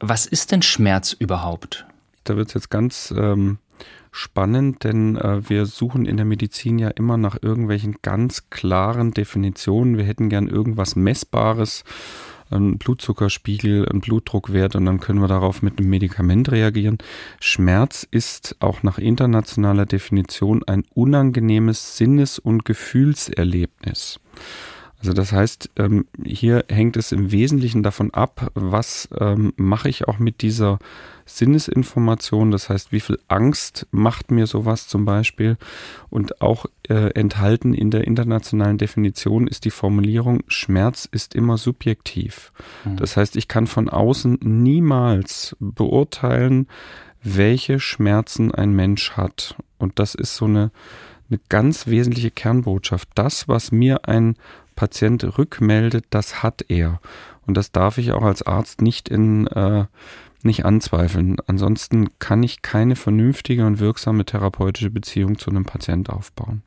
Was ist denn Schmerz überhaupt? Da wird es jetzt ganz ähm, spannend, denn äh, wir suchen in der Medizin ja immer nach irgendwelchen ganz klaren Definitionen. Wir hätten gern irgendwas Messbares, ein Blutzuckerspiegel, ein Blutdruckwert und dann können wir darauf mit einem Medikament reagieren. Schmerz ist auch nach internationaler Definition ein unangenehmes Sinnes- und Gefühlserlebnis. Also das heißt, ähm, hier hängt es im Wesentlichen davon ab, was ähm, mache ich auch mit dieser Sinnesinformation. Das heißt, wie viel Angst macht mir sowas zum Beispiel. Und auch äh, enthalten in der internationalen Definition ist die Formulierung, Schmerz ist immer subjektiv. Mhm. Das heißt, ich kann von außen niemals beurteilen, welche Schmerzen ein Mensch hat. Und das ist so eine, eine ganz wesentliche Kernbotschaft. Das, was mir ein Patient rückmeldet, das hat er. Und das darf ich auch als Arzt nicht in äh, nicht anzweifeln. Ansonsten kann ich keine vernünftige und wirksame therapeutische Beziehung zu einem Patient aufbauen.